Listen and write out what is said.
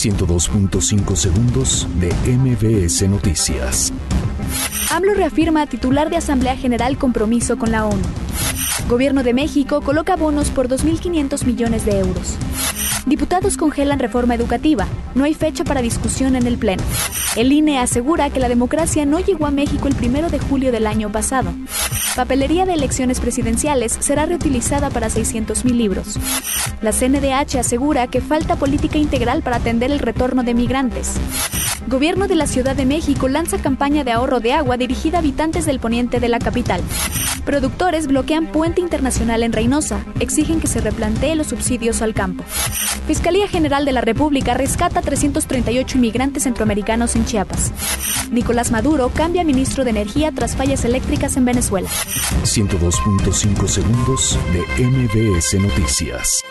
102.5 segundos de MBS Noticias. AMLO reafirma titular de Asamblea General compromiso con la ONU. Gobierno de México coloca bonos por 2.500 millones de euros. Diputados congelan reforma educativa. No hay fecha para discusión en el Pleno. El INE asegura que la democracia no llegó a México el primero de julio del año pasado. Papelería de elecciones presidenciales será reutilizada para 600.000 libros. La CNDH asegura que falta política integral para atender el retorno de migrantes. Gobierno de la Ciudad de México lanza campaña de ahorro de agua dirigida a habitantes del poniente de la capital. Productores bloquean puente internacional en Reynosa. Exigen que se replantee los subsidios al campo. Fiscalía General de la República rescata 338 inmigrantes centroamericanos en Chiapas. Nicolás Maduro cambia ministro de Energía tras fallas eléctricas en Venezuela. 102.5 segundos de MBS Noticias.